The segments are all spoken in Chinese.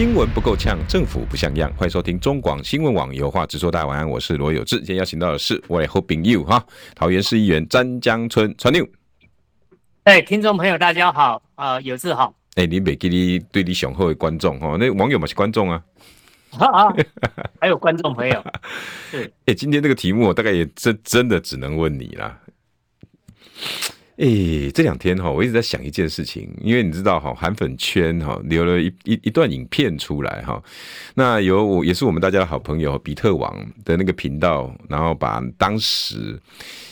新闻不够呛，政府不像样。欢迎收听中广新闻网有话直说。大家晚安，我是罗有志。今天邀请到的是我的好朋友哈，桃园市议员詹江村川牛。哎，听众朋友大家好，啊、呃，有志好。哎，你别给你对你雄厚的观众哈，那网友嘛是观众啊。啊，还有观众朋友。是。哎，今天这个题目我大概也真真的只能问你啦。哎、这两天哈，我一直在想一件事情，因为你知道哈，韩粉圈哈留了一一一段影片出来哈，那有我也是我们大家的好朋友比特网的那个频道，然后把当时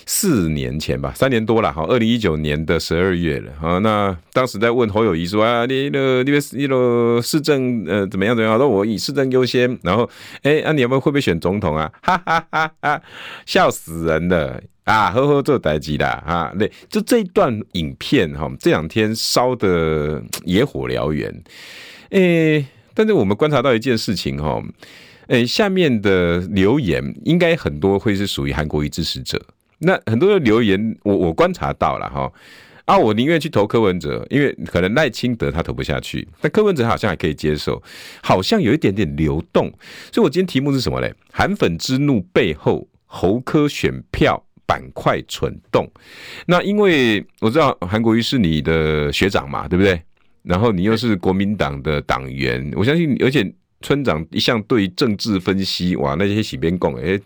四年前吧，三年多了哈，二零一九年的十二月了啊，那当时在问侯友谊说啊，你那你你那市政呃怎么样怎么样，说我以市政优先，然后哎，那、你有没有会不会选总统啊？哈哈哈哈，笑死人了。啊，呵呵，做代志啦，啊，对，就这一段影片哈，这两天烧得野火燎原，诶、但是我们观察到一件事情哈，诶、下面的留言应该很多会是属于韩国瑜支持者，那很多的留言我我观察到了哈，啊，我宁愿去投柯文哲，因为可能赖清德他投不下去，但柯文哲好像还可以接受，好像有一点点流动，所以我今天题目是什么嘞？韩粉之怒背后，侯柯选票。板块蠢动，那因为我知道韩国瑜是你的学长嘛，对不对？然后你又是国民党的党员，我相信，而且村长一向对政治分析，哇，那些洗边供，哎，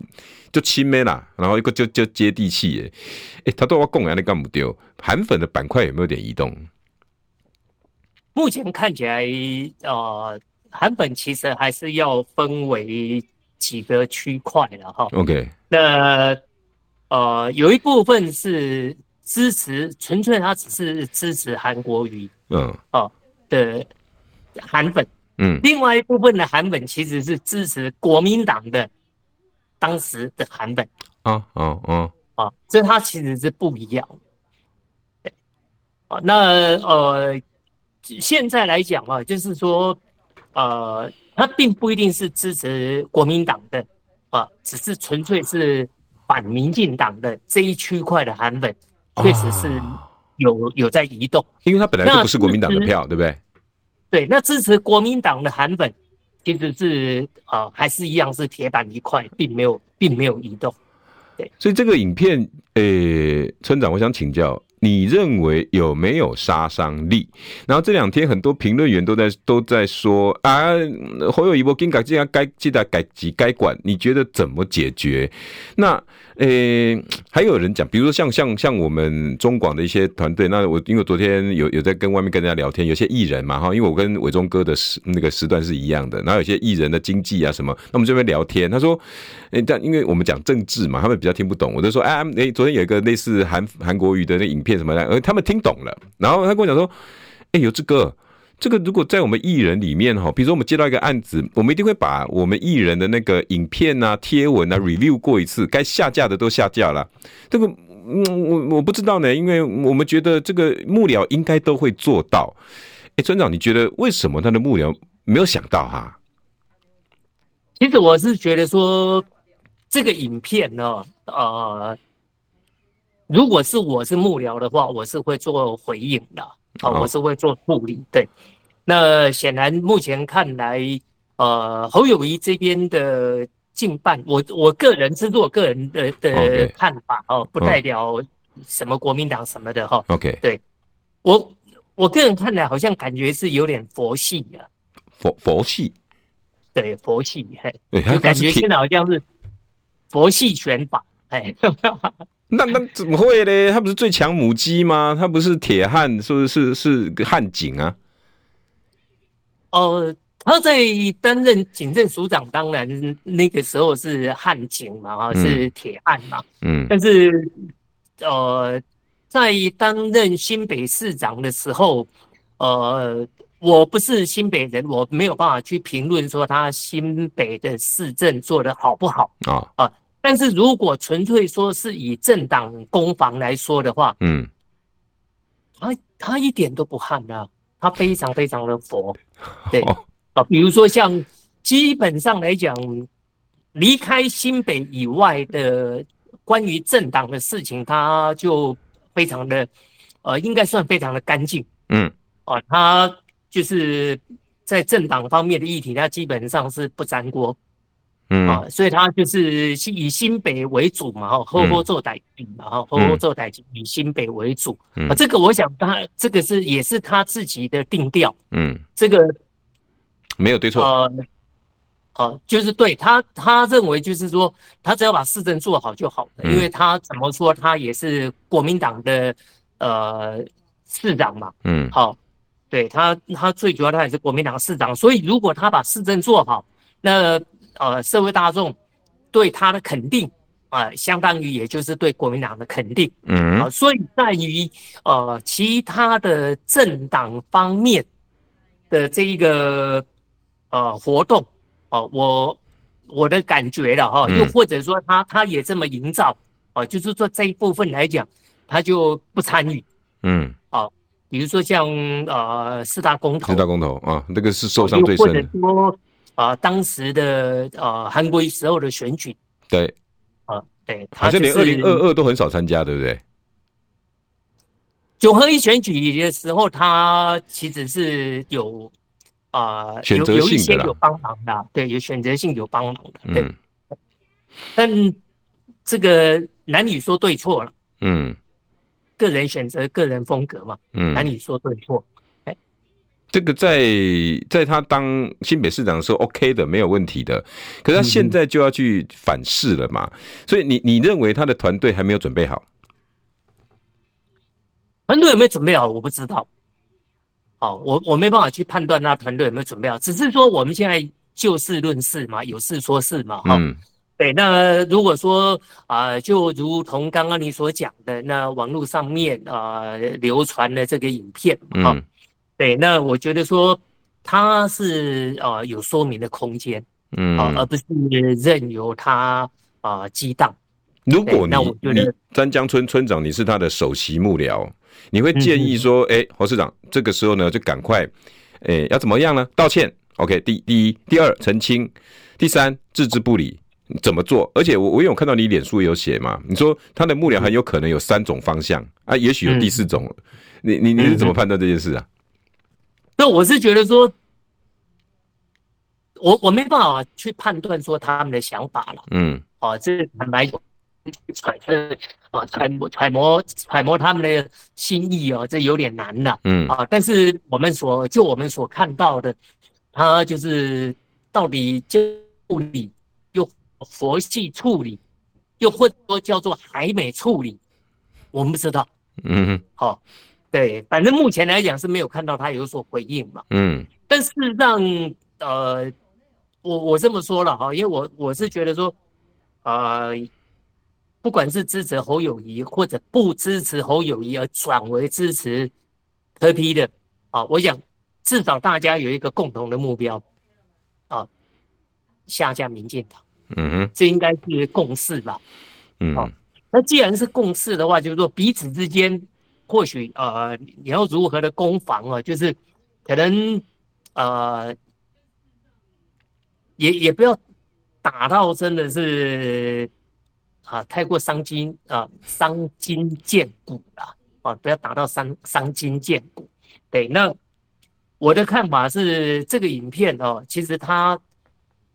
就亲妹啦，然后一个就就接地气，哎，哎，他都要讲，你干不丢？韩粉的板块有没有点移动？目前看起来，呃，韩粉其实还是要分为几个区块的哈。OK，那。呃，有一部分是支持，纯粹他只是支持韩国瑜，嗯，哦的韩粉，嗯，另外一部分的韩粉其实是支持国民党的当时的韩粉，啊，哦，哦，啊，所以他其实是不一样，对，啊，那呃，现在来讲啊，就是说，呃，他并不一定是支持国民党的，啊，只是纯粹是。反民进党的这一区块的韩粉，确实是有、啊、有在移动，因为他本来就不是国民党的票，对不对？对，那支持国民党的韩粉，其实是啊、呃，还是一样是铁板一块，并没有并没有移动。对，所以这个影片，诶、欸，村长，我想请教。你认为有没有杀伤力？然后这两天很多评论员都在都在说啊，侯友宜波跟改这样该记得改几该管，你觉得怎么解决？那诶、还有人讲，比如说像像像我们中广的一些团队，那我因为昨天有有在跟外面跟人家聊天，有些艺人嘛哈，因为我跟伟忠哥的时那个时段是一样的，然后有些艺人的经济啊什么，那我们这边聊天，他说，哎、欸，但因为我们讲政治嘛，他们比较听不懂，我就说，哎、昨天有一个类似韩韩国瑜的那影片。什么的，而他们听懂了，然后他跟我讲说：“哎、有志哥，这个如果在我们艺人里面哈，比如说我们接到一个案子，我们一定会把我们艺人的那个影片啊、贴文啊 review 过一次，该下架的都下架了。这个，嗯，我我不知道呢，因为我们觉得这个幕僚应该都会做到。哎、欸，村长，你觉得为什么他的幕僚没有想到哈？其实我是觉得说，这个影片呢，呃。”如果是我是幕僚的话，我是会做回应的，啊，我是会做处理。对，那显然目前看来，呃，侯友谊这边的近半，我我个人是做个人的的看法哦，不代表什么国民党什么的哈。OK，对我我个人看来，好像感觉是有点佛系啊，佛佛系，对佛系，嘿，就感觉现在好像是佛系选法，哎。那那怎么会呢？他不是最强母鸡吗？他不是铁汉，是不是是个汉警啊？呃，他在担任警政署长，当然那个时候是汉警嘛，啊，是铁汉嘛。嗯。但是，呃，在担任新北市长的时候，呃，我不是新北人，我没有办法去评论说他新北的市政做得好不好啊啊。但是如果纯粹说是以政党攻防来说的话，嗯，他他一点都不悍啊，他非常非常的佛，对。啊，比如说像基本上来讲，离开新北以外的关于政党的事情，他就非常的呃，应该算非常的干净，嗯，啊，他就是在政党方面的议题，他基本上是不沾锅。嗯啊，所以他就是以新北为主嘛，哈，好好做代志嘛，哈，好好做代志，以新北为主。啊，这个我想他这个是也是他自己的定调。嗯，这个没有对错。呃，啊，就是对他，他认为就是说，他只要把市政做好就好了，因为他怎么说，他也是国民党的呃市长嘛。嗯，好，对他，他最主要他也是国民党市长，所以如果他把市政做好，那呃，社会大众对他的肯定啊、呃，相当于也就是对国民党的肯定。嗯，啊，所以在于呃其他的政党方面的这一个呃活动哦、呃，我我的感觉了哈，又或者说他他也这么营造啊、呃，就是说这一部分来讲，他就不参与。嗯，啊，比如说像呃四大公投，四大公投啊，那个是受伤最深的。啊、呃，当时的呃韩国瑜时候的选举，对，啊、呃，对，好像连二零二二都很少参加，对不对？九合一选举的时候，他其实是有啊、呃、选择性的有帮忙的，对，有选择性有帮忙的，对。嗯、但这个男女说对错了，嗯，个人选择个人风格嘛，嗯，男女说对错。这个在在他当新北市长的时候，OK 的，没有问题的。可是他现在就要去反噬了嘛？所以你你认为他的团队还没有准备好？团队有没有准备好？我不知道。好，我我没办法去判断他团队有没有准备好。只是说我们现在就事论事嘛，有事说事嘛。哈、嗯，对。那如果说啊、呃，就如同刚刚你所讲的，那网络上面啊、呃、流传的这个影片，哈、嗯。对，那我觉得说他是呃有说明的空间，嗯，而不是任由他啊激荡。如果你你詹江村村长你是他的首席幕僚，你会建议。说，哎、嗯，侯市长这个时候呢就赶快，哎，要怎么样呢？道歉，OK，第第一，第二澄清，第三置之不理，怎么做？而且我我有看到你脸书有写嘛，你说他的幕僚很有可能有三种方向啊，也许有第四种，嗯、你你你是怎么判断这件事啊？那我是觉得说，我我没办法去判断说他们的想法了。嗯，哦，这坦白说，揣测啊，揣摩揣摩揣摩他们的心意哦，这有点难了。嗯，啊，但是我们所就我们所看到的，他就是到底处理又佛系处理，又或者说叫做还没处理，我们不知道。嗯，好。对，反正目前来讲是没有看到他有所回应嘛。嗯，但事实上呃，我我这么说了哈，因为我我是觉得说，呃，不管是支持侯友谊或者不支持侯友谊而转为支持特批的啊，我想至少大家有一个共同的目标啊，下架民进党。嗯哼，这应该是共识吧。嗯，好，那既然是共识的话，就是说彼此之间。或许呃，你要如何的攻防啊？就是可能呃，也也不要打到真的是啊，太过伤筋啊，伤筋见骨了啊！不要打到伤伤筋见骨。对，那我的看法是，这个影片哦，其实它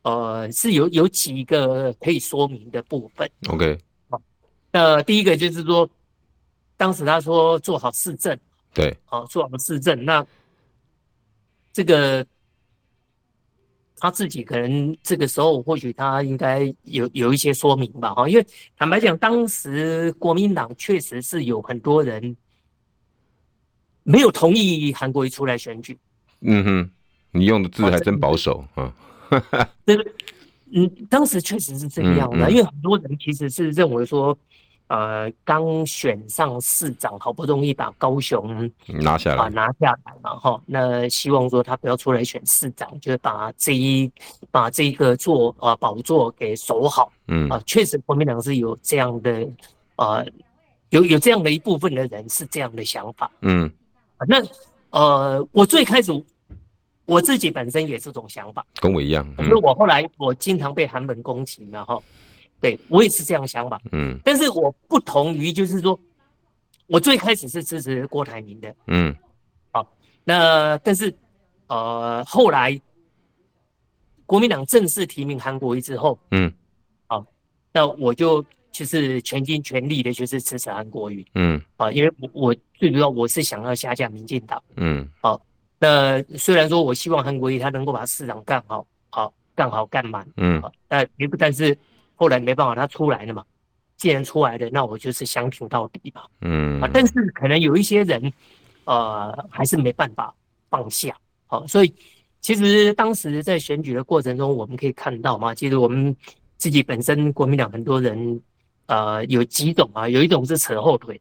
呃是有有几个可以说明的部分。OK，好，那第一个就是说。当时他说做好市政，对，好做好市政，那这个他自己可能这个时候或许他应该有有一些说明吧，哈，因为坦白讲，当时国民党确实是有很多人没有同意韩国瑜出来选举。嗯哼，你用的字还真保守啊。这个，嗯，当时确实是这样的，因为很多人其实是认为说。呃，刚选上市长，好不容易把高雄拿下来啊，拿下来嘛，哈。那希望说他不要出来选市长，就是把这一把这个座啊宝座给守好。嗯啊，确实国民党是有这样的呃，有有这样的一部分的人是这样的想法。嗯，那呃，我最开始我自己本身也是这种想法，跟我一样。因、嗯、为我后来我经常被韩粉攻击嘛，哈。对，我也是这样想法，嗯，但是我不同于，就是说，我最开始是支持郭台铭的，嗯，好，那但是，呃，后来国民党正式提名韩国瑜之后，嗯，好，那我就就是全心全力的，就是支持韩国瑜，嗯，啊，因为我我最主要我是想要下架民进党，嗯，好，那虽然说我希望韩国瑜他能够把市长干好，好干好干满，嗯，但也不但是。后来没办法，他出来了嘛。既然出来了，那我就是相挺到底嘛。嗯啊，但是可能有一些人，呃，还是没办法放下。好，所以其实当时在选举的过程中，我们可以看到嘛，其实我们自己本身国民党很多人，呃，有几种啊，有一种是扯后腿，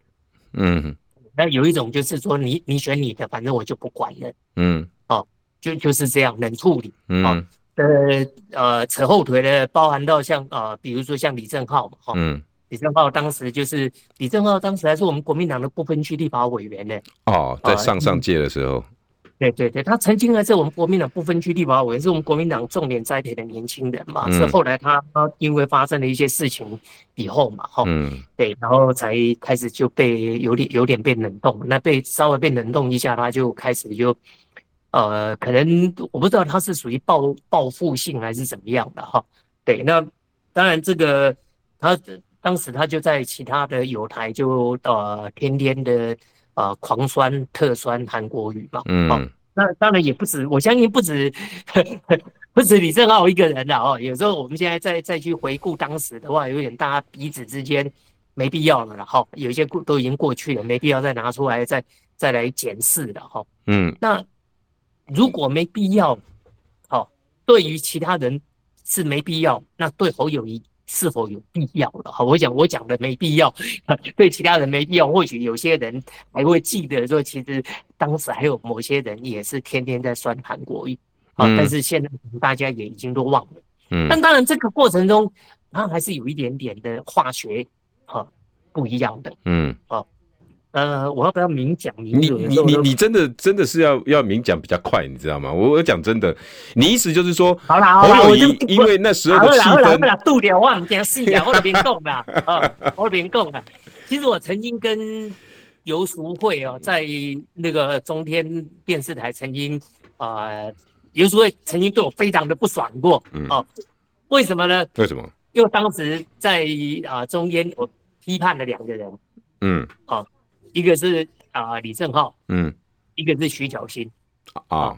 嗯，那有一种就是说你你选你的，反正我就不管了，嗯，哦，就就是这样冷处理，嗯。呃呃，扯后腿的包含到像呃，比如说像李正浩嘛，哈，嗯，李正浩当时就是李正浩当时还是我们国民党的不分区立法委员呢。哦，在上上届的时候，呃，对对对，他曾经还是我们国民党不分区立法委员，是我们国民党重点栽培的年轻人嘛，嗯，是后来他因为发生了一些事情以后嘛，哈，嗯，对，然后才开始就被有点有点被冷冻，那被稍微被冷冻一下，他就开始就。呃，可能我不知道他是属于报报复性还是怎么样的哈。对，那当然这个他当时他就在其他的友台就呃天天的呃狂酸特酸韩国语嘛。嗯。哦，那当然也不止，我相信不止 不止李正浩一个人了哦。有时候我们现在再再去回顾当时的话，有点大家彼此之间没必要了了哈。有些过都已经过去了，没必要再拿出来再再来检视了哈。嗯。那。如果没必要，好、哦，对于其他人是没必要，那对侯友宜是否有必要了？好，我讲我讲的没必要，对其他人没必要，或许有些人还会记得说，其实当时还有某些人也是天天在酸韩国瑜，啊、嗯，但是现在大家也已经都忘了，嗯，但当然这个过程中，它还是有一点点的化学，哈，不一样的，嗯，啊。呃，我要不要明讲明？你你你你真的真的是要要明讲比较快，你知道吗？我我讲真的，你意思就是说，好啦好啦，我就因为那时候的气氛，我都别讲了啊，我都别讲了。其实我曾经跟游淑慧哦，在那个中天电视台曾经啊，游、呃、淑慧曾经对我非常的不爽过，嗯哦，为什么呢？为什么？因为当时在啊、呃、中间我批判了两个人，嗯，哦。一个是啊、呃、李正浩，嗯，一个是徐小新，啊，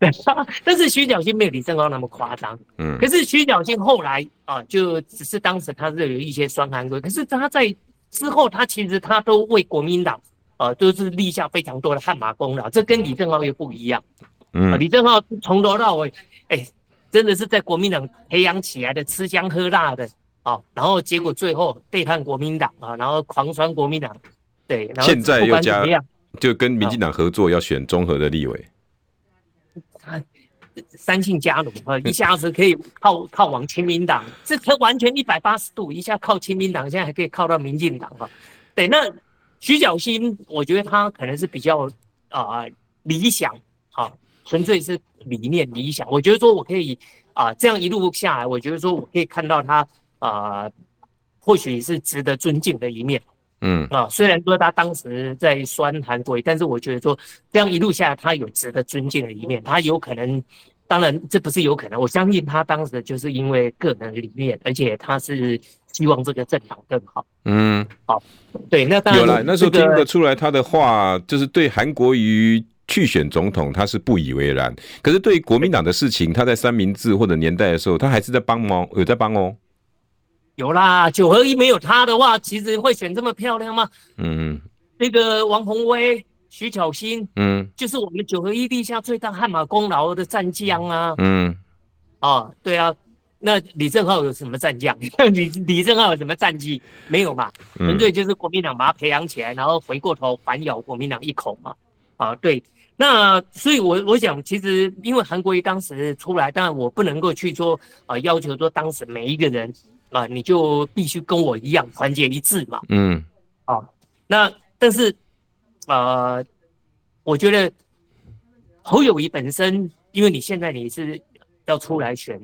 对，但是徐小新没有李正浩那么夸张，嗯，可是徐小新后来啊、呃，就只是当时他是有一些酸韩国，可是他在之后他其实他都为国民党啊、呃、都是立下非常多的汗马功劳，这跟李正浩又不一样，嗯，呃、李正浩从头到尾，哎、欸，真的是在国民党培养起来的，吃香喝辣的啊、呃，然后结果最后背叛国民党啊、呃，然后狂酸国民党。对，然后现在又加，就跟民进党合作，要选综合的立委。三姓家奴啊，一下子可以靠靠往亲民党，这他完全一百八十度，一下靠亲民党，现在还可以靠到民进党哈。对，那徐小新，我觉得他可能是比较啊、呃、理想，哈，纯粹是理念理想。我觉得说我可以啊、呃，这样一路下来，我觉得说我可以看到他啊、呃，或许是值得尊敬的一面。嗯啊，虽然说他当时在酸韩国，但是我觉得说这样一路下来，他有值得尊敬的一面。他有可能，当然这不是有可能，我相信他当时就是因为个人理念，而且他是希望这个政党更好。嗯，好，对，那当然、这个、有了，那时候听得出来他的话，就是对韩国瑜去选总统他是不以为然，可是对国民党的事情，他在三明治或者年代的时候，他还是在帮忙，有在帮哦。有啦，九合一没有他的话，其实会选这么漂亮吗？嗯，那个王宏威、徐巧芯，嗯，就是我们九合一立下最大汗马功劳的战将啊。嗯，啊，对啊，那李正浩有什么战将？李李正浩有什么战绩？没有嘛？纯粹就是国民党把他培养起来，然后回过头反咬国民党一口嘛。啊，对。那所以我，我我想，其实因为韩国瑜当时出来，当然我不能够去说啊，要求说当时每一个人啊，你就必须跟我一样团结一致嘛。嗯。啊，那但是，呃，我觉得侯友谊本身，因为你现在你是要出来选。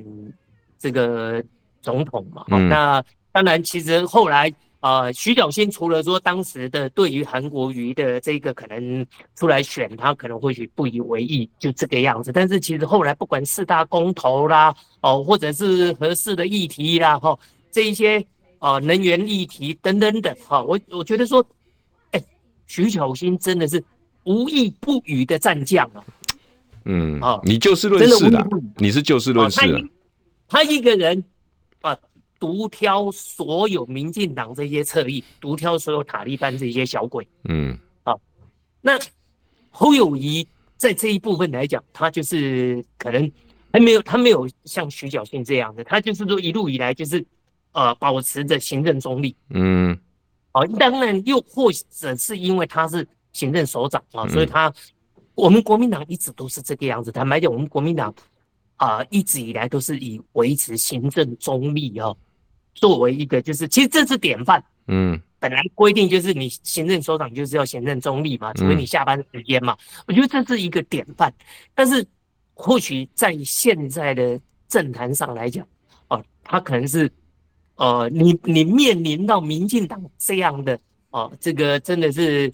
这个总统嘛，嗯、那当然，其实后来啊、呃，徐小新除了说当时的对于韩国瑜的这个可能出来选他，可能或许不以为意，就这个样子。但是其实后来不管四大公投啦，哦，或者是合适的议题啦，哈、哦，这一些啊、呃、能源议题等等等，哈、哦，我我觉得说，哎，徐小新真的是无意不语的战将啊。嗯，啊，你就事论事的，你是就事论事的。他一个人啊，独挑所有民进党这些侧翼，独挑所有塔利班这些小鬼。嗯，啊，那侯友谊在这一部分来讲，他就是可能还没有，他没有像徐小新这样的，他就是说一路以来就是呃保持着行政中立。嗯，啊，当然又或者是因为他是行政首长啊，所以他我们国民党一直都是这个样子。坦白讲，我们国民党。啊、呃，一直以来都是以维持行政中立哦，作为一个就是，其实这是典范。嗯，本来规定就是你行政首长就是要行政中立嘛，除非你下班时间嘛。嗯、我觉得这是一个典范。但是或许在现在的政坛上来讲，哦、呃，他可能是，呃，你你面临到民进党这样的哦、呃，这个真的是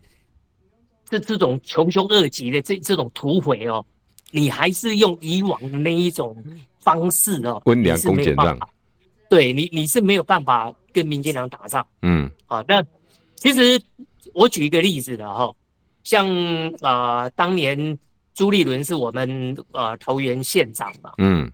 这这种穷凶恶极的这这种土匪哦。你还是用以往的那一种方式哦，温良恭俭让，对你你是没有办法跟民进党打仗。嗯，啊，那其实我举一个例子的哈，像啊、呃，当年朱立伦是我们呃桃园县长嘛，嗯，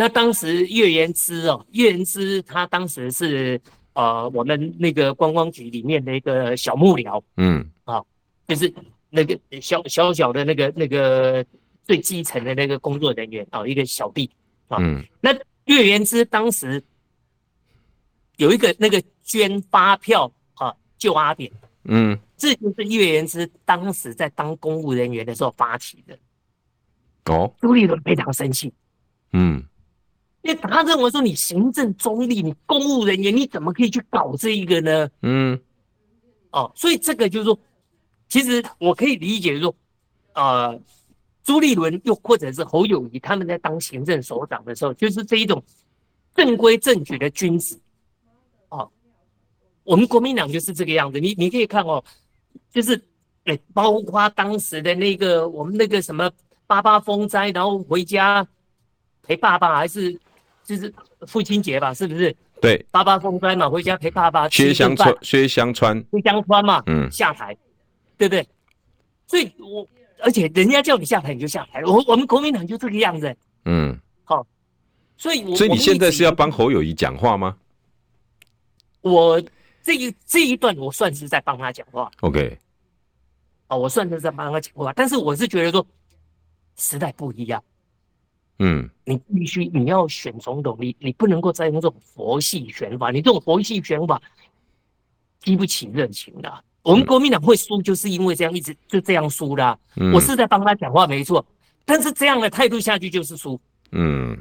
那当时岳元之哦，岳元之他当时是呃我们那个观光局里面的一个小幕僚，嗯，啊，就是那个小小小的那个那个。最基层的那个工作人员啊，一个小弟。啊，嗯，那岳元之当时有一个那个捐发票啊救阿扁，嗯，这就是岳元之当时在当公务人员的时候发起的。哦，朱立伦非常生气，嗯，因为他认为说你行政中立，你公务人员你怎么可以去搞这一个呢？嗯，哦，所以这个就是说，其实我可以理解说，呃。朱立伦又或者是侯友谊，他们在当行政首长的时候，就是这一种正规正矩的君子。哦，我们国民党就是这个样子。你你可以看哦，就是哎、欸，包括当时的那个我们那个什么八八风灾，然后回家陪爸爸，还是就是父亲节吧，是不是？对，八八风灾嘛，回家陪爸爸。薛湘川，薛湘川，薛湘川嘛，嗯，下台，对不对？所以我。而且人家叫你下台你就下台，我我们国民党就这个样子。嗯，好，所以所以你现在是要帮侯友谊讲话吗？我这一这一段我算是在帮他讲话。OK，哦，我算是在帮他讲话，但是我是觉得说时代不一样。嗯，你必须你要选总统，你你不能够再用这种佛系选法，你这种佛系选法激不起热情的。我们国民党会输，就是因为这样一直就这样输的、啊。嗯、我是在帮他讲话，没错。但是这样的态度下去就是输，嗯，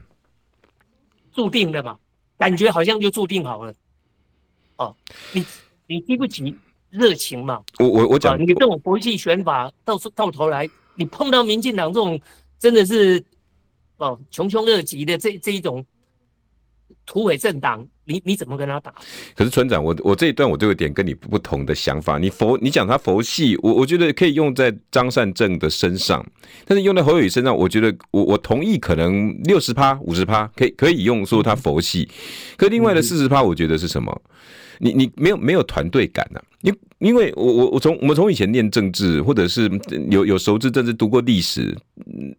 注定的嘛，感觉好像就注定好了。哦，你你激不起热情嘛？我我我讲，你这种佛系选法，到到头来，你碰到民进党这种真的是哦穷凶恶极的这这一种土匪政党。你你怎么跟他打？可是村长，我我这一段我就有点跟你不同的想法。你佛，你讲他佛系，我我觉得可以用在张善政的身上，但是用在侯友宜身上，我觉得我我同意，可能六十趴、五十趴可以可以用说他佛系，可另外的四十趴，我觉得是什么？你你没有没有团队感啊？因因为我我我从我们从以前念政治，或者是有有熟知政治、读过历史，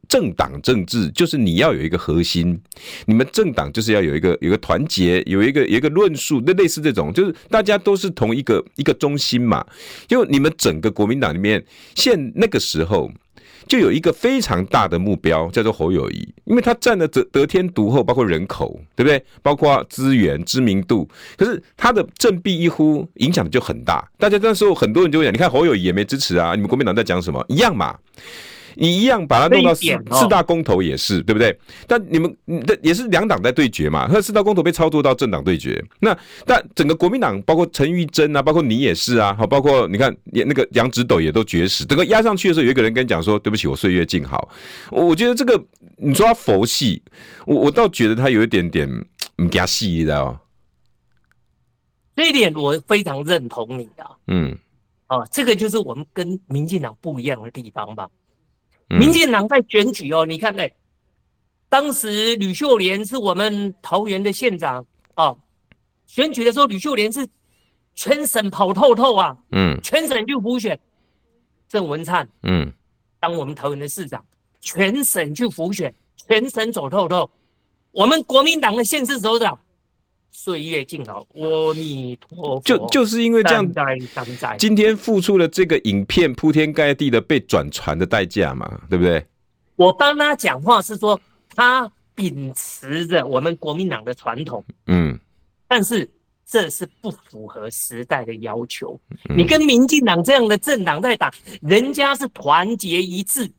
政党政治就是你要有一个核心，你们政党就是要有一个有一个团结，有一个有一个论述，那类似这种，就是大家都是同一个一个中心嘛。就你们整个国民党里面，现那个时候就有一个非常大的目标，叫做侯友谊，因为他占了得得天独厚，包括人口，对不对？包括资源、知名度。可是他的振臂一呼，影响就很大。大家那时候很多人就会讲，你看侯友谊也没支持啊，你们国民党在讲什么？一样嘛。你一样把它弄到四四大公投也是对不对？但你们这也是两党在对决嘛？那四大公投被操作到政党对决，那但整个国民党包括陈玉珍啊，包括你也是啊，好，包括你看也那个杨直斗也都绝食。整个压上去的时候，有一个人跟你讲说：“对不起，我岁月静好。”我觉得这个你说他佛系，我我倒觉得他有一点点唔加细，你知道吗？这一点我非常认同你啊。嗯，哦，这个就是我们跟民进党不一样的地方吧。民进党在选举哦，你看嘞，当时吕秀莲是我们桃园的县长啊，选举的时候吕秀莲是全省跑透透啊，嗯，全省去辅选郑文灿，嗯，当我们桃园的市长，全省去辅选，全省走透透，我们国民党的县市首长。岁月静好，阿弥陀佛。就就是因为这样，今天付出了这个影片铺天盖地的被转传的代价嘛，对不对？我帮他讲话是说，他秉持着我们国民党的传统，嗯，但是这是不符合时代的要求。嗯、你跟民进党这样的政党在打，人家是团结一致，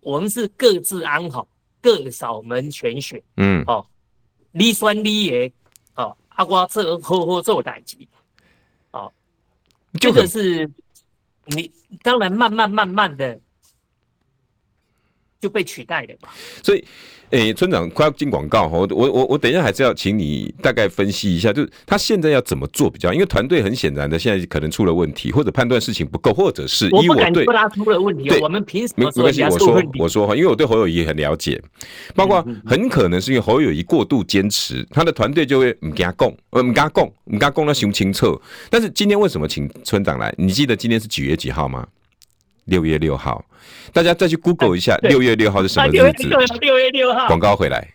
我们是各自安好，各扫门全雪，嗯，哦，你酸你也。阿瓜这呵呵做代志，哦，这个是你当然慢慢慢慢的就被取代了嘛，所以。诶、欸，村长快要进广告，我我我我等一下还是要请你大概分析一下，就是他现在要怎么做比较？因为团队很显然的现在可能出了问题，或者判断事情不够，或者是因为我对，我他出了问题，对，我们凭什么说没没关系？我说我说哈，因为我对侯友谊很了解，包括很可能是因为侯友谊过度坚持，他的团队就会唔跟他供，呃，唔跟他讲，唔跟他供，他熊清澈。但是今天为什么请村长来？你记得今天是几月几号吗？六月六号，大家再去 Google 一下，六月六号是什么日子？六月六号。广告回来，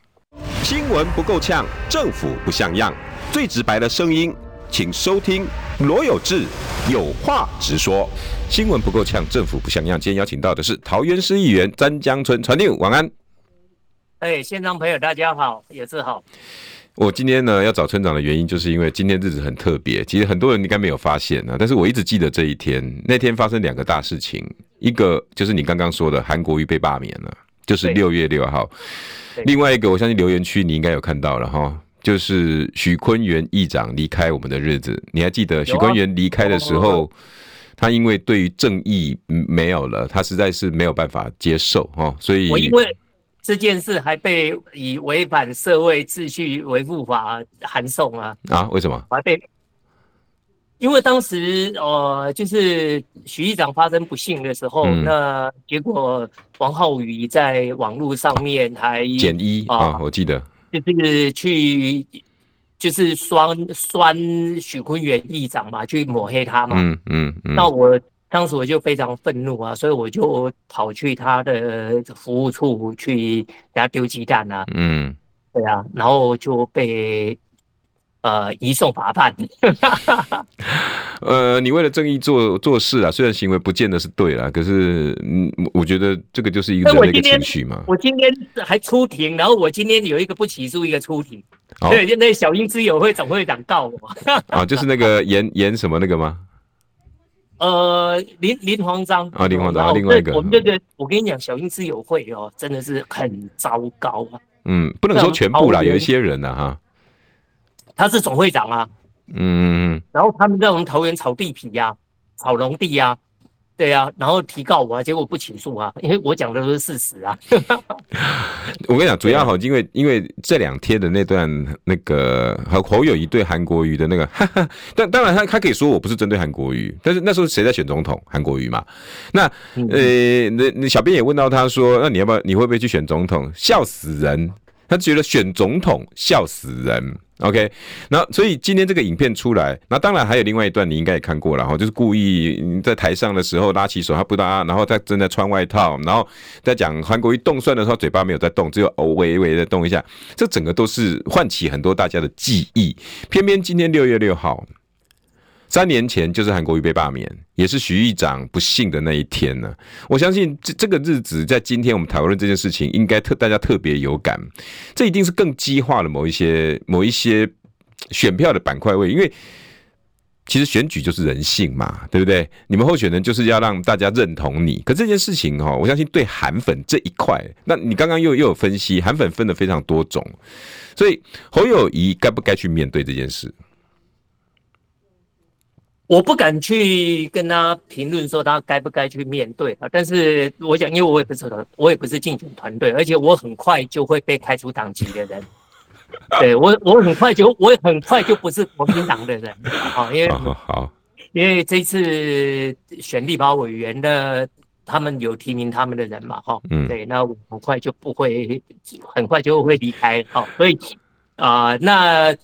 新闻不够呛，政府不像样，最直白的声音，请收听罗有志有话直说。新闻不够呛，政府不像样。今天邀请到的是桃园市议员詹江春传六，晚安。哎，现场朋友大家好，有志好。我今天呢要找村长的原因，就是因为今天日子很特别。其实很多人应该没有发现啊，但是我一直记得这一天。那天发生两个大事情，一个就是你刚刚说的韩国瑜被罢免了，就是六月六号。另外一个，我相信留言区你应该有看到了哈，就是许坤元议长离开我们的日子。你还记得许坤元离开的时候，他因为对于正义没有了，他实在是没有办法接受哈，所以。这件事还被以违反社会秩序维护法函送啊！啊，为什么？还被，因为当时呃，就是许议长发生不幸的时候，嗯、那结果王浩宇在网络上面还减一啊，我记得就是去就是酸酸许坤元议长嘛，去抹黑他嘛。嗯嗯嗯。那我。当时我就非常愤怒啊，所以我就跑去他的服务处去给他丢鸡蛋啊。嗯，对啊，然后就被呃移送法办。呃，你为了正义做做事啊，虽然行为不见得是对啦，可是嗯，我觉得这个就是一个人的一个情绪嘛。我今天还出庭，然后我今天有一个不起诉，一个出庭。哦、对，就那小英之友会总会长告我。啊，就是那个严严什么那个吗？呃，林林黄章啊，林黄章，啊、另外一个，我们这个，我跟你讲，小英之友会哦，真的是很糟糕啊。嗯，不能说全部啦，有一些人呢，哈。他是总会长啊。嗯。然后他们在我们桃园炒地皮呀、啊，炒农地呀、啊。对呀、啊，然后提告我，结果不起诉啊，因为我讲的都是事实啊。我跟你讲，主要好，因为因为这两天的那段那个和侯友谊对韩国瑜的那个，哈哈，但当然他他可以说我不是针对韩国瑜，但是那时候谁在选总统？韩国瑜嘛。那呃，那那小编也问到他说，那你要不要？你会不会去选总统？笑死人！他觉得选总统笑死人。OK，那所以今天这个影片出来，那当然还有另外一段，你应该也看过了哈，就是故意在台上的时候拉起手，他不拉，然后他正在穿外套，然后在讲韩国瑜动算的时候，嘴巴没有在动，只有偶微微的动一下，这整个都是唤起很多大家的记忆。偏偏今天六月六号，三年前就是韩国瑜被罢免，也是徐议长不幸的那一天呢。我相信这这个日子在今天我们讨论这件事情，应该特大家特别有感。这一定是更激化了某一些某一些选票的板块位，因为其实选举就是人性嘛，对不对？你们候选人就是要让大家认同你。可这件事情哈，我相信对韩粉这一块，那你刚刚又又有分析，韩粉分了非常多种，所以侯友宜该不该去面对这件事？我不敢去跟他评论说他该不该去面对啊，但是我想，因为我也不是我也不是竞选团队，而且我很快就会被开除党籍的人，对我我很快就我也很快就不是国民党的人，好，因为好，因为这次选立法委员的，他们有提名他们的人嘛，哈，嗯，对，那我很快就不会，很快就会离开，好，所以啊，那。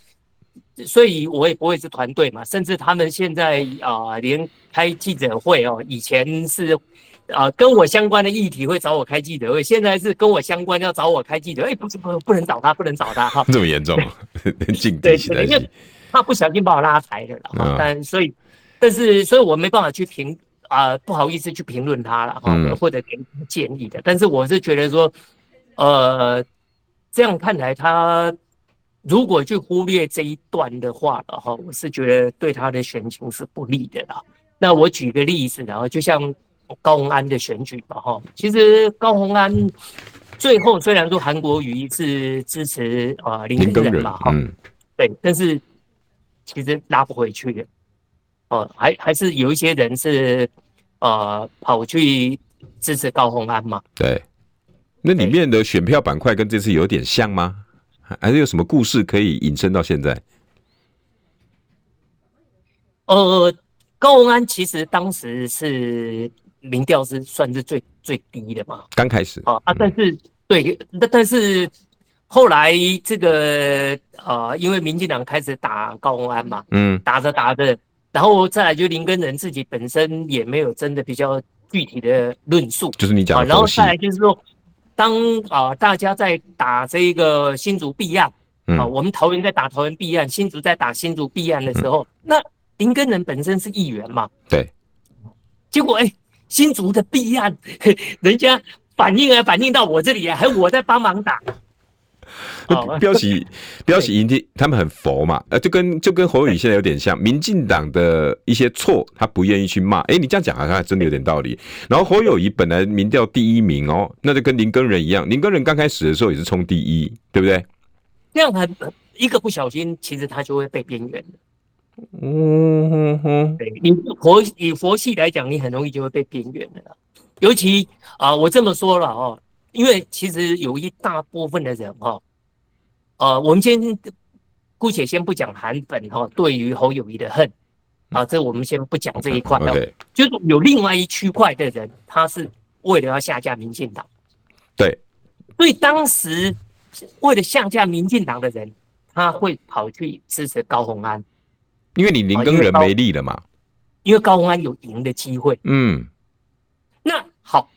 所以我也不会是团队嘛，甚至他们现在啊、呃，连开记者会哦，以前是啊、呃、跟我相关的议题会找我开记者会，现在是跟我相关要找我开记者会，哎，不是不不能找他，不能找他哈，这么严重，对对，因为他不小心把我拉抬了了，嗯、但所以但是所以我没办法去评啊、呃，不好意思去评论他了哈，嗯、或者给建议的，但是我是觉得说，呃，这样看来他。如果去忽略这一段的话了哈，我是觉得对他的选情是不利的啦。那我举个例子，然后就像高虹安的选举吧哈，其实高虹安最后虽然说韩国瑜是支持啊林耕仁嘛哈，对，但是其实拉不回去的哦，还还是有一些人是呃跑去支持高虹安嘛。对，那里面的选票板块跟这次有点像吗？还是有什么故事可以引申到现在？呃，高文安其实当时是民调是算是最最低的嘛，刚开始。啊啊，但是、嗯、对，但但是后来这个呃，因为民进党开始打高文安嘛，嗯，打着打着，然后再来就林根仁自己本身也没有真的比较具体的论述，就是你讲的、啊，然后再来就是说。当啊，大家在打这个新竹弊案啊，我们桃园在打桃园弊案，新竹在打新竹弊案的时候，那林根人本身是议员嘛？对。结果哎，新竹的弊案，人家反映啊，反映到我这里啊，还我在帮忙打。标喜标喜营地，他们很佛嘛，呃，就跟就跟侯友宜现在有点像，民进党的一些错，他不愿意去骂。哎，你这样讲好像还真的有点道理。然后侯友宜本来民调第一名哦，那就跟林根人一样，林根人刚开始的时候也是冲第一，对不对？这样很一个不小心，其实他就会被边缘。嗯哼哼，对，你佛以佛系来讲，你很容易就会被边缘的。尤其啊，我这么说了哦，因为其实有一大部分的人哈。呃，我们先姑且先不讲韩粉哈，对于侯友谊的恨啊，这我们先不讲这一块。Okay. 就是有另外一区块的人，他是为了要下架民进党。对，所以当时为了下架民进党的人，他会跑去支持高鸿安，因为你林根人没力了嘛。因为高鸿安有赢的机会。嗯，那好。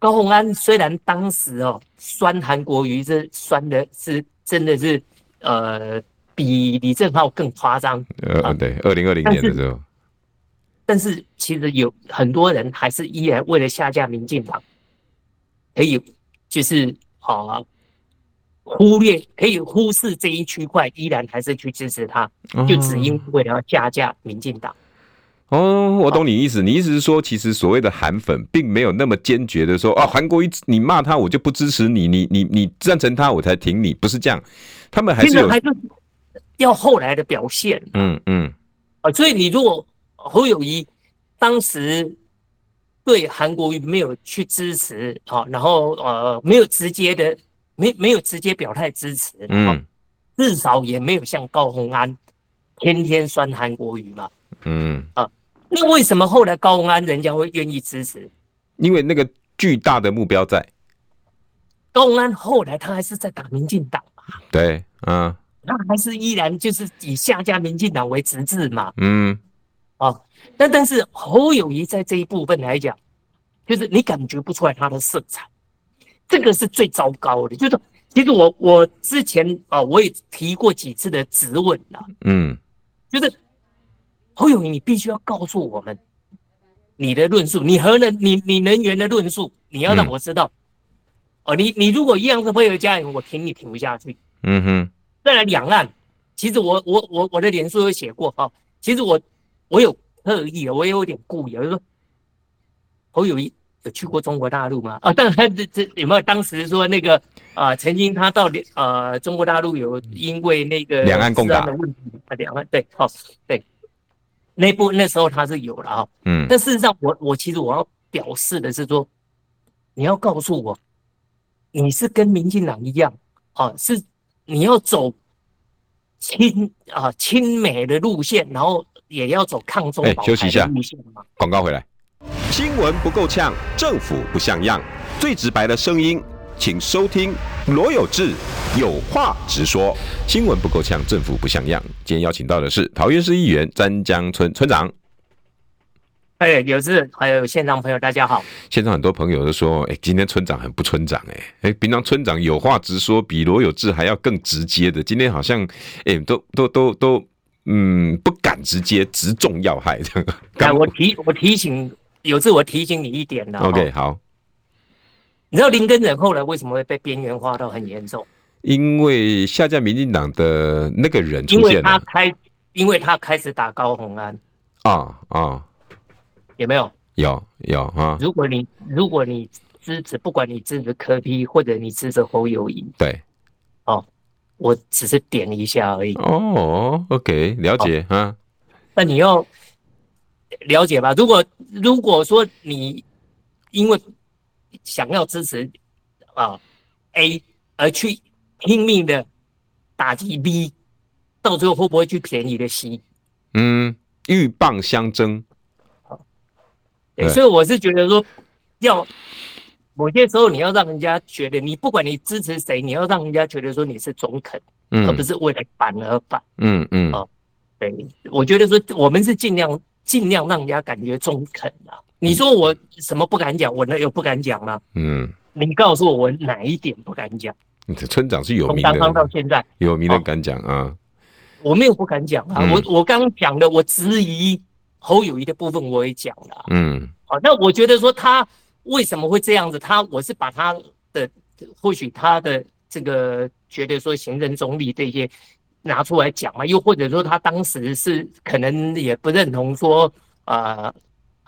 高洪安虽然当时哦酸韩国瑜，这酸的是真的是呃比李正浩更夸张。呃，对，二零二零年的时候。但是其实有很多人还是依然为了下架民进党，可以就是啊忽略可以忽视这一区块，依然还是去支持他，就只因为了要下架民进党。哦，我懂你意思。你意思是说，其实所谓的韩粉并没有那么坚决的说，哦，韩国瑜你骂他，我就不支持你，你你你赞成他，我才挺你，不是这样。他们还是有还是要后来的表现。嗯嗯。啊，所以你如果侯友谊当时对韩国瑜没有去支持，啊，然后呃没有直接的没没有直接表态支持，嗯，至少也没有像高虹安天天酸韩国瑜嘛，嗯啊。那为什么后来高文安人家会愿意支持？因为那个巨大的目标在。高文安后来他还是在打民进党嘛？对，嗯，他还是依然就是以下架民进党为直至嘛。嗯，哦，但但是侯友谊在这一部分来讲，就是你感觉不出来他的色彩，这个是最糟糕的。就是其实我我之前啊，我也提过几次的质问了。嗯，就是。侯友谊，你必须要告诉我们你的论述，你和人，你你能源的论述，你要让我知道。嗯、哦，你你如果一样是配合家人，我挺你挺不下去。嗯哼。再来两岸，其实我我我我的脸书有写过哈、哦，其实我我有特意，我也有点故意，我就说侯友谊。有去过中国大陆吗？啊，但他这这有没有当时说那个啊、呃？曾经他到呃中国大陆有因为那个两岸共打的问题啊，两岸对，好对，那部那时候他是有了啊，嗯，但事实上我我其实我要表示的是说，你要告诉我，你是跟民进党一样啊，是你要走亲啊亲美的路线，然后也要走抗中保台的路线吗？休息一下，广告回来。新闻不够呛，政府不像样，最直白的声音，请收听罗有志有话直说。新闻不够呛，政府不像样。今天邀请到的是桃园市议员詹江村村长。哎，有志，还有现场朋友，大家好。现场很多朋友都说，哎，今天村长很不村长，哎，哎，平常村长有话直说，比罗有志还要更直接的，今天好像，哎，都都都都，嗯，不敢直接直中要害这样。哎，我提我提醒。有志我提醒你一点呢，OK，好。你知道林根仁后来为什么会被边缘化到很严重？因为下架民进党的那个人出现了，因为他开，因为他开始打高红安。啊啊，有没有？有有啊。如果你如果你支持，不管你支持柯 P 或者你支持侯友宜，对，哦，我只是点一下而已。哦，OK，了解啊。那你要。了解吧。如果如果说你因为想要支持啊 A 而去拼命的打击 B，到最后会不会去便宜的 C？嗯，鹬蚌相争。好，对，所以我是觉得说，要某些时候你要让人家觉得，你不管你支持谁，你要让人家觉得说你是中肯，嗯，而不是为了反而反。嗯嗯。哦，对，我觉得说我们是尽量。尽量让人家感觉中肯啊！你说我什么不敢讲，我那又不敢讲吗。嗯，你告诉我我哪一点不敢讲？你的村长是有名的，从刚刚到现在有名的敢讲啊。我没有不敢讲啊，嗯、我我刚刚讲的，我质疑侯友谊的部分我也讲了。嗯，好，那我觉得说他为什么会这样子？他我是把他的或许他的这个觉得说行政总理这些。拿出来讲嘛，又或者说他当时是可能也不认同说，呃，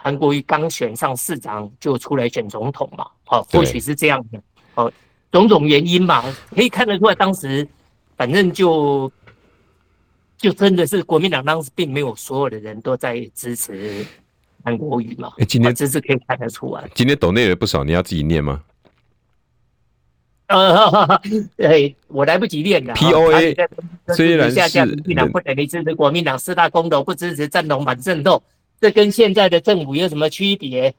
韩国瑜刚选上市长就出来选总统嘛，好，或许是这样的，哦，种种原因嘛，可以看得出来，当时反正就就真的是国民党当时并没有所有的人都在支持韩国瑜嘛，今天这是可以看得出来。今天抖内了不少，你要自己念吗？呃，哎，我来不及念了。P O A 虽然是不等于支持国民党四大公投，不支持战龙反正斗，这跟现在的政府有什么区别？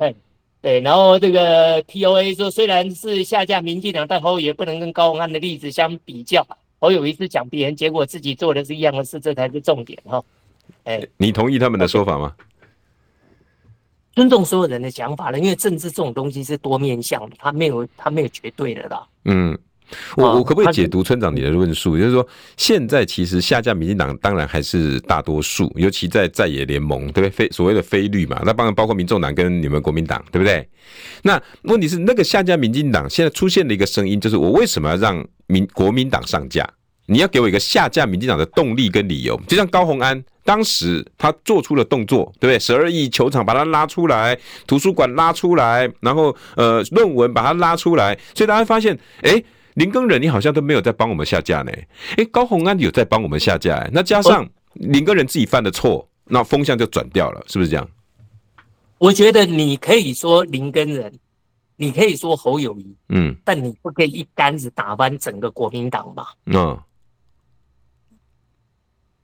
对，然后这个 P O A 说，虽然是下架民进党，但侯友宜不能跟高鸿安的例子相比较。侯友宜是讲别人，结果自己做的是一样的事，这才是重点哈。哎，你同意他们的说法吗？尊重所有人的想法了，因为政治这种东西是多面向的，它没有它没有绝对的啦。嗯，我我可不可以解读村长你的论述？就是说，现在其实下架民进党当然还是大多数，尤其在在野联盟，对不对？非所谓的非绿嘛，那当然包括民众党跟你们国民党，对不对？那问题是，那个下架民进党现在出现的一个声音，就是我为什么要让民国民党上架？你要给我一个下架民进党的动力跟理由，就像高虹安。当时他做出了动作，对不对？十二亿球场把他拉出来，图书馆拉出来，然后呃，论文把他拉出来，所以大家发现，哎，林根仁你好像都没有在帮我们下架呢，哎，高虹安有在帮我们下架，那加上林根仁自己犯的错，那风向就转掉了，是不是这样？我觉得你可以说林根仁，你可以说侯友谊，嗯，但你不可以一竿子打翻整个国民党吧？嗯。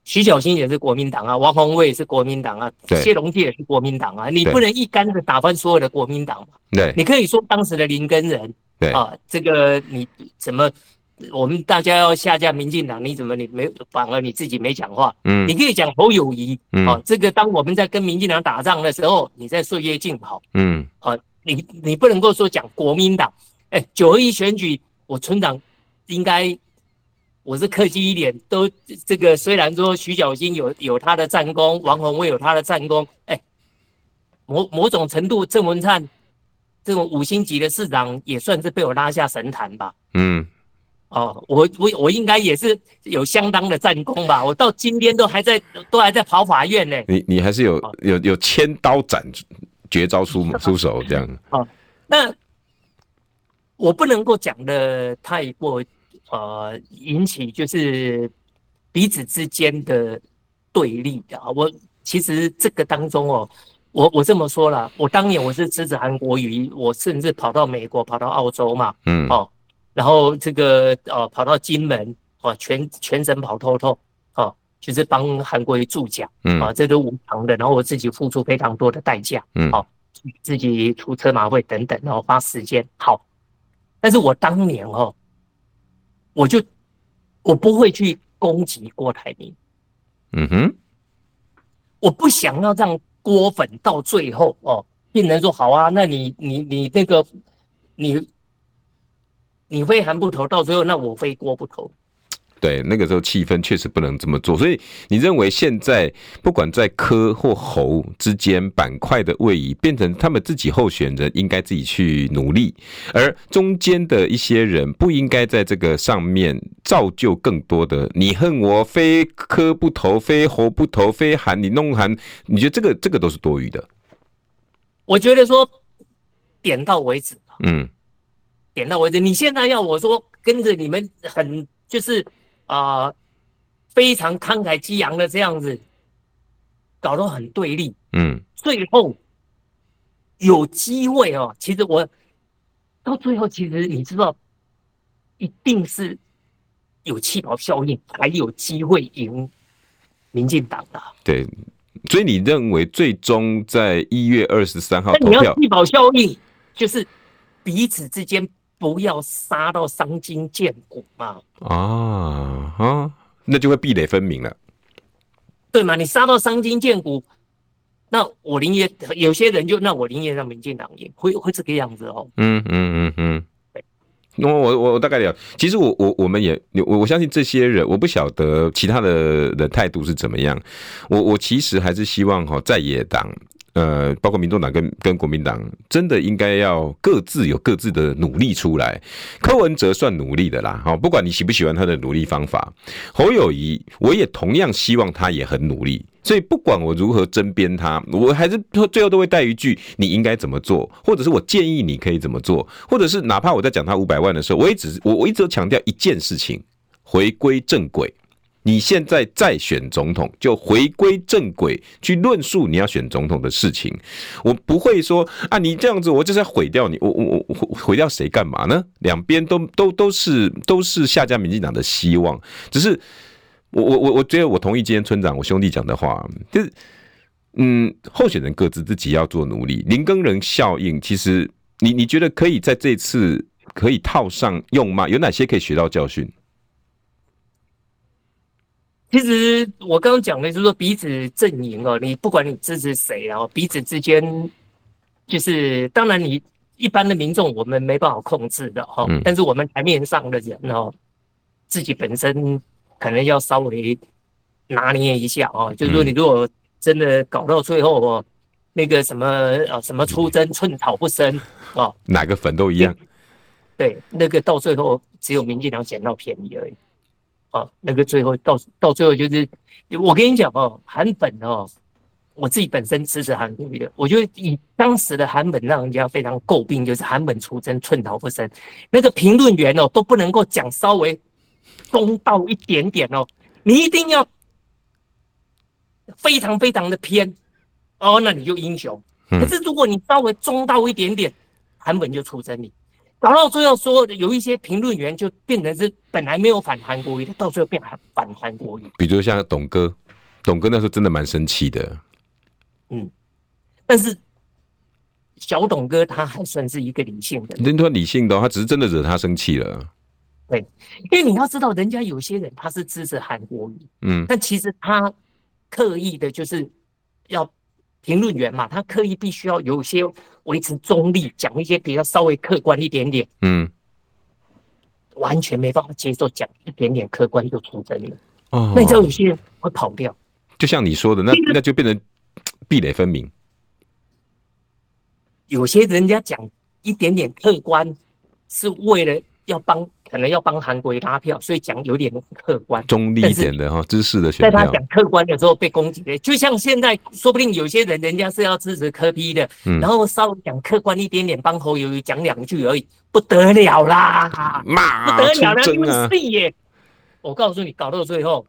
徐小新也是国民党啊，王宏卫也是国民党啊，谢龙介也是国民党啊，你不能一竿子打翻所有的国民党嘛？对，你可以说当时的林根仁，对啊，这个你怎么我们大家要下架民进党，你怎么你没反而你自己没讲话？嗯，你可以讲侯友宜，啊，这个当我们在跟民进党打仗的时候，你在岁月静好，嗯，啊，你你不能够说讲国民党，哎，九二一选举，我村长应该。我是客气一点，都这个虽然说徐小新有有他的战功，王宏威有他的战功，哎、欸，某某种程度，郑文灿这种五星级的市长也算是被我拉下神坛吧。嗯，哦，我我我应该也是有相当的战功吧？我到今天都还在都还在跑法院呢。你你还是有、哦、有有千刀斩绝招出 出手这样。哦，那我不能够讲的太过。呃，引起就是彼此之间的对立的啊。我其实这个当中哦，我我这么说了，我当年我是支持韩国瑜，我甚至跑到美国、跑到澳洲嘛，嗯，哦，然后这个呃跑到金门哦，全全省跑透透哦，就是帮韩国瑜助讲，嗯。啊，这都无偿的，然后我自己付出非常多的代价，嗯，哦，自己出车马费等等，然后花时间好，但是我当年哦。我就我不会去攻击郭台铭，嗯哼，我不想要让锅粉到最后哦，病人说好啊，那你你你那个你你非韩不投，到最后那我非锅不投。对，那个时候气氛确实不能这么做，所以你认为现在不管在科或侯之间板块的位移，变成他们自己候选人应该自己去努力，而中间的一些人不应该在这个上面造就更多的你恨我，非柯不投，非侯不投，非韩你弄韩，你觉得这个这个都是多余的？我觉得说点到为止，嗯，点到为止。你现在要我说跟着你们很就是。啊、呃，非常慷慨激昂的这样子，搞得很对立。嗯，最后有机会哦。其实我到最后，其实你知道，一定是有弃保效应，还有机会赢民进党的。对，所以你认为最终在一月二十三号投票，你要弃保效应，就是彼此之间。不要杀到伤筋见骨嘛！啊哈，那就会壁垒分明了，对吗？你杀到伤筋见骨，那我宁愿有些人就那我宁愿让民进党赢，会会这个样子哦。嗯嗯嗯嗯，对。那我我我大概了解，其实我我我们也我我相信这些人，我不晓得其他的人态度是怎么样。我我其实还是希望哈，在野党。呃，包括民众党跟跟国民党，真的应该要各自有各自的努力出来。柯文哲算努力的啦，好，不管你喜不喜欢他的努力方法。侯友谊，我也同样希望他也很努力。所以不管我如何争辩他，我还是最后都会带一句：你应该怎么做，或者是我建议你可以怎么做，或者是哪怕我在讲他五百万的时候，我也只是我我一直都强调一件事情：回归正轨。你现在再选总统，就回归正轨去论述你要选总统的事情。我不会说啊，你这样子，我就是要毁掉你。我我我毁掉谁干嘛呢？两边都都都是都是下家民进党的希望。只是我我我我觉得我同意今天村长我兄弟讲的话，就是嗯，候选人各自自己要做努力。林耕人效应，其实你你觉得可以在这次可以套上用吗？有哪些可以学到教训？其实我刚刚讲的就是说彼此阵营哦，你不管你支持谁，然后彼此之间就是，当然你一般的民众我们没办法控制的哈，但是我们台面上的人哦，自己本身可能要稍微拿捏一下哦，就是说你如果真的搞到最后哦，那个什么呃什么出征寸草不生哦，哪个粉都一样，对，那个到最后只有民进党捡到便宜而已。哦，那个最后到到最后就是，我跟你讲哦，韩本哦，我自己本身支持韩国瑜的，我觉得以当时的韩本让人家非常诟病，就是韩本出征寸草不生，那个评论员哦都不能够讲稍微公道一点点哦，你一定要非常非常的偏哦，那你就英雄。可是如果你稍微中道一点点，韩本就出征你。搞到最后说，有一些评论员就变成是本来没有反韩国瑜的，到最后变反韩国瑜。比如像董哥，董哥那时候真的蛮生气的。嗯，但是小董哥他还算是一个理性的。人他理性的，他只是真的惹他生气了。对，因为你要知道，人家有些人他是支持韩国瑜，嗯，但其实他刻意的就是要评论员嘛，他刻意必须要有些。维持中立，讲一些比较稍微客观一点点。嗯，完全没办法接受讲一点点客观就出征了。哦，那你知道有些人会跑掉，就像你说的，那那就变成 壁垒分明。有些人家讲一点点客观，是为了要帮。可能要帮韩国瑜拉票，所以讲有点客观、中立一点的哈，知识的选票。在他讲客观的时候被攻击的，就像现在，说不定有些人人家是要支持柯 P 的，嗯、然后稍微讲客观一点点，帮侯友宜讲两句而已，不得了啦，骂不得了啦，因为是耶。我告诉你，搞到最后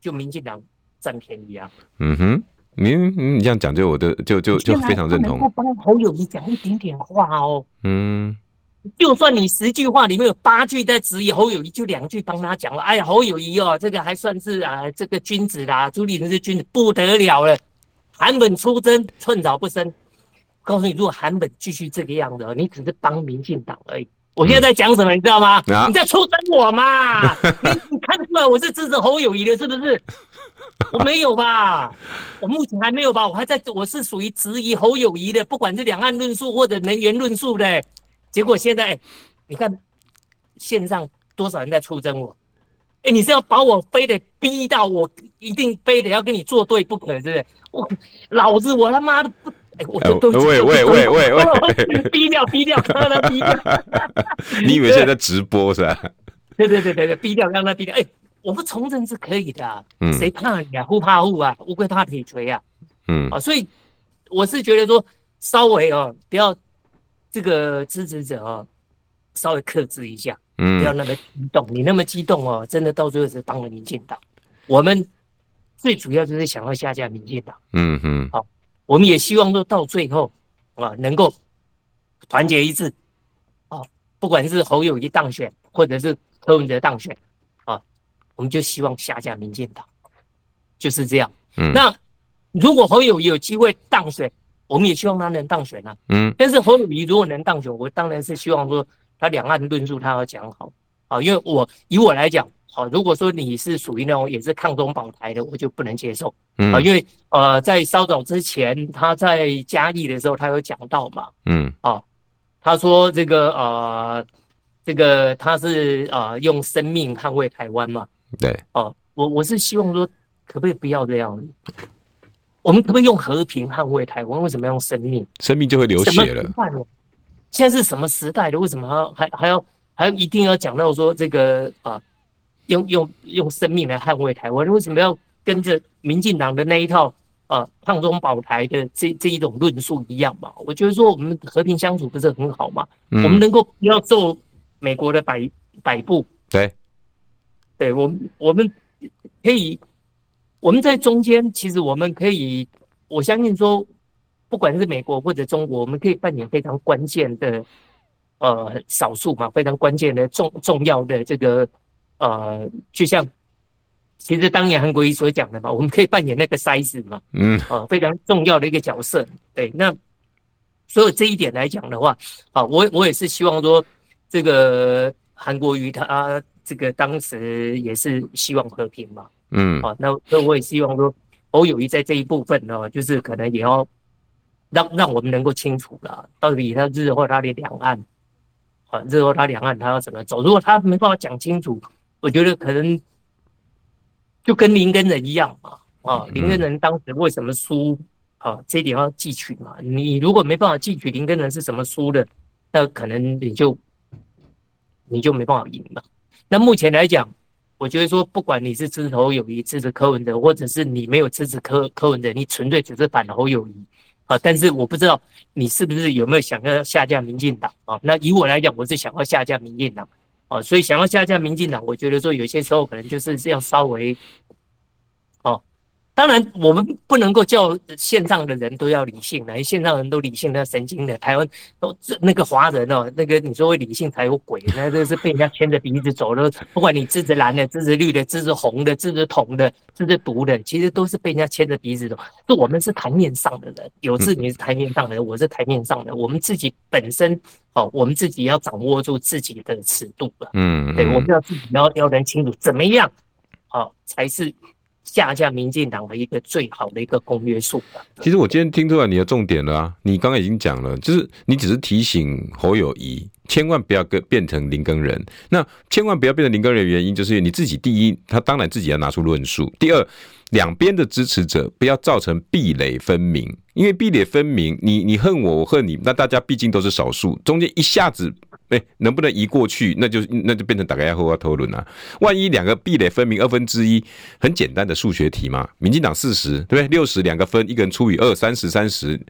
就民进党占便宜啊。嗯哼，你你这样讲，就我的就就就非常认同。不帮侯友宜讲一点点话哦。嗯。就算你十句话里面有八句在质疑侯友谊，就两句帮他讲了。哎呀，侯友谊哦，这个还算是啊，这个君子啦。朱立伦是君子，不得了了。韩本出征，寸草不生。告诉你，如果韩本继续这个样子，你只是帮民进党而已。我现在在讲什么，你知道吗？啊、你在出征我嘛？你你看出来我是支持侯友谊的，是不是？我没有吧？我目前还没有吧？我还在，我是属于质疑侯友谊的，不管是两岸论述或者能源论述的。结果现在，你看线上多少人在出征我？哎，你是要把我非得逼到我一定非得要跟你作对不可，是不是？我老子我他妈的不，哎，我都都喂喂喂喂喂，逼掉逼掉，让他逼掉。你以为现在在直播是吧？对对对对对，逼掉让他逼掉。哎，我们从政是可以的，嗯，谁怕你啊？互怕虎啊？乌龟怕铁锤啊？嗯啊，所以我是觉得说，稍微哦，不要。这个支持者哦，稍微克制一下，嗯，不要那么激动。你那么激动哦，真的到最后是帮了民进党。我们最主要就是想要下架民进党，嗯哼。好，我们也希望说到最后啊，能够团结一致。哦，不管是侯友宜当选，或者是柯文哲当选，啊，我们就希望下架民进党，就是这样。嗯，那如果侯友宜有机会当选。我们也希望他能当选啊，嗯，但是侯友宜如果能当选，我当然是希望说他两岸论述他要讲好。啊，因为我以我来讲，好，如果说你是属于那种也是抗中保台的，我就不能接受，嗯，啊，因为呃，在稍早之前他在嘉义的时候，他有讲到嘛，嗯，啊，他说这个呃，这个他是呃用生命捍卫台湾嘛，对，哦，我我是希望说可不可以不要这样。我们可不可以用和平捍卫台湾？为什么要用生命？生命就会流血了。现在是什么时代的？为什么还还还要还要一定要讲到说这个啊？用用用生命来捍卫台湾？为什么要跟着民进党的那一套啊抗中保台的这这一种论述一样嘛？我觉得说我们和平相处不是很好嘛？嗯、我们能够不要受美国的摆摆布？对，对我们我们可以。我们在中间，其实我们可以，我相信说，不管是美国或者中国，我们可以扮演非常关键的，呃，少数嘛，非常关键的重重要的这个，呃，就像其实当年韩国瑜所讲的嘛，我们可以扮演那个筛子嘛，嗯，啊，非常重要的一个角色。对，那所以这一点来讲的话，啊，我我也是希望说，这个韩国瑜他这个当时也是希望和平嘛。嗯，好，那那我也希望说，侯友谊在这一部分呢，就是可能也要让让我们能够清楚了，到底他日后他的两岸，啊，日后他两岸他要怎么走？如果他没办法讲清楚，我觉得可能就跟林根人一样嘛，啊，林根人当时为什么输？啊，这一点要记取嘛。你如果没办法记取林根人是怎么输的，那可能你就你就没办法赢了。那目前来讲。我觉得说，不管你是支持侯友宜、支持柯文哲，或者是你没有支持柯柯文哲，你纯粹只是反侯友谊啊。但是我不知道你是不是有没有想要下架民进党啊？那以我来讲，我是想要下架民进党啊。所以想要下架民进党，我觉得说有些时候可能就是要稍微。当然，我们不能够叫线上的人都要理性的，线上人都理性，那神经的。台湾都那个华人哦，那个你说会理性才有鬼，那这是被人家牵着鼻子走的。不管你支持蓝的、支持绿的、支持红的、支持统的、支持毒的，其实都是被人家牵着鼻子走。就我们是台面上的人，有志你是台面上的人，我是台面上的。我们自己本身哦，我们自己要掌握住自己的尺度了。嗯，对，我们要自己要要能清楚怎么样，好才是。下架民进党的一个最好的一个公约数。其实我今天听出来你的重点了啊，你刚刚已经讲了，就是你只是提醒侯友谊千万不要跟变成林根人。那千万不要变成林根人的原因，就是你自己第一，他当然自己要拿出论述；第二，两边的支持者不要造成壁垒分明，因为壁垒分明，你你恨我，我恨你，那大家毕竟都是少数，中间一下子。哎、能不能移过去？那就那就变成大家要后要讨论了。万一两个壁垒分明，二分之一，很简单的数学题嘛。民进党四十，对不对？六十两个分，一个人除以二，三十三十，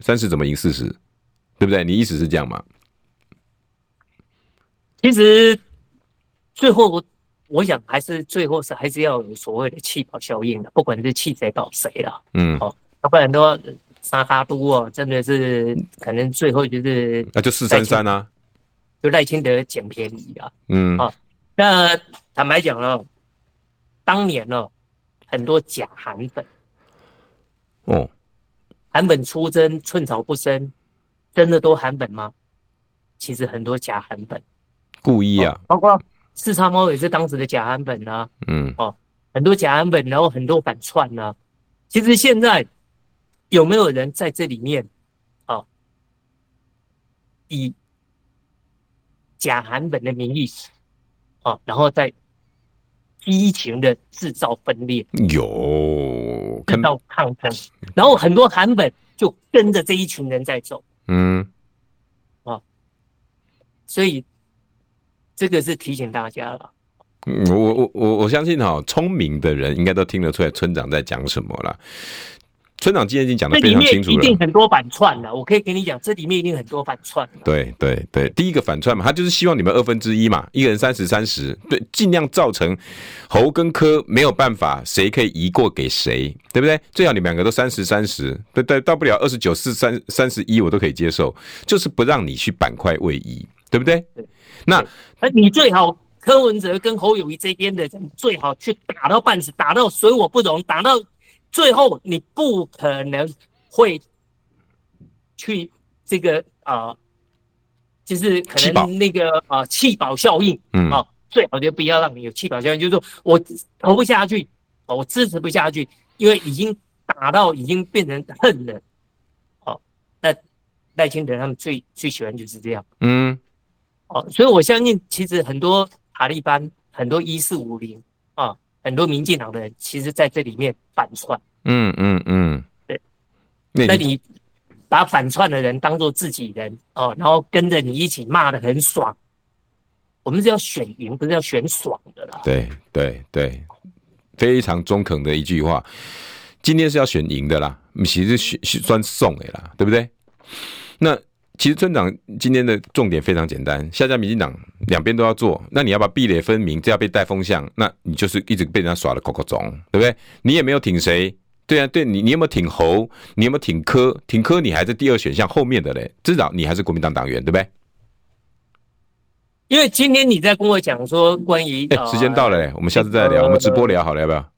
三十怎么赢四十？对不对？你意思是这样吗？其实最后我想还是最后是还是要有所谓的气泡效应的，不管是气谁搞谁了。嗯，哦，要不然的话沙哈都哦，真的是可能最后就是那就四三三啊。就赖清德捡便宜啊，嗯，啊，那坦白讲了，当年呢，很多假韩粉，哦，韩粉出征，寸草不生，真的都韩粉吗？其实很多假韩粉，故意啊，包括四叉猫也是当时的假韩粉啊，嗯，哦，很多假韩粉，然后很多反串啊，其实现在有没有人在这里面啊，以假韩本的名义，啊，然后再激情的制造分裂，有制造抗争，然后很多韩本就跟着这一群人在走，嗯，啊，所以这个是提醒大家了。嗯，我我我我相信哈，聪明的人应该都听得出来村长在讲什么了。村长今天已经讲的非常清楚了，一定很多反串了。我可以跟你讲，这里面一定很多反串。对对对，第一个反串嘛，他就是希望你们二分之一嘛，一个人三十三十，对，尽量造成侯跟柯没有办法，谁可以移过给谁，对不对？最好你们两个都三十三十，对对，到不了二十九四三三十一，我都可以接受，就是不让你去板块位移，对不对？对，那那你最好柯文哲跟侯友谊这边的人最好去打到半死，打到水火不容，打到。最后，你不可能会去这个啊、呃，就是可能那个啊气保效应，嗯。啊，最好就不要让你有气保效应，就是说我投不下去，我支持不下去，因为已经打到已经变成恨了，哦，那赖清德他们最最喜欢就是这样，嗯，哦，所以我相信其实很多塔利班，很多一四五零啊。很多民进党的人，其实在这里面反串。嗯嗯嗯，对。那你把反串的人当做自己人哦，然后跟着你一起骂的很爽。我们是要选赢，不是要选爽的啦。对对对，非常中肯的一句话。今天是要选赢的啦，其实选选算送的啦，对不对？那。其实村长今天的重点非常简单，下架民进党两边都要做，那你要把壁垒分明，这要被带风向，那你就是一直被人家耍的口口肿，对不对？你也没有挺谁，对啊，对你你有没有挺侯？你有没有挺柯？挺柯你还是第二选项后面的嘞，至少你还是国民党党员，对不对？因为今天你在跟我讲说关于，哎，时间到了嘞，我们下次再聊，我们直播聊好了，要不要？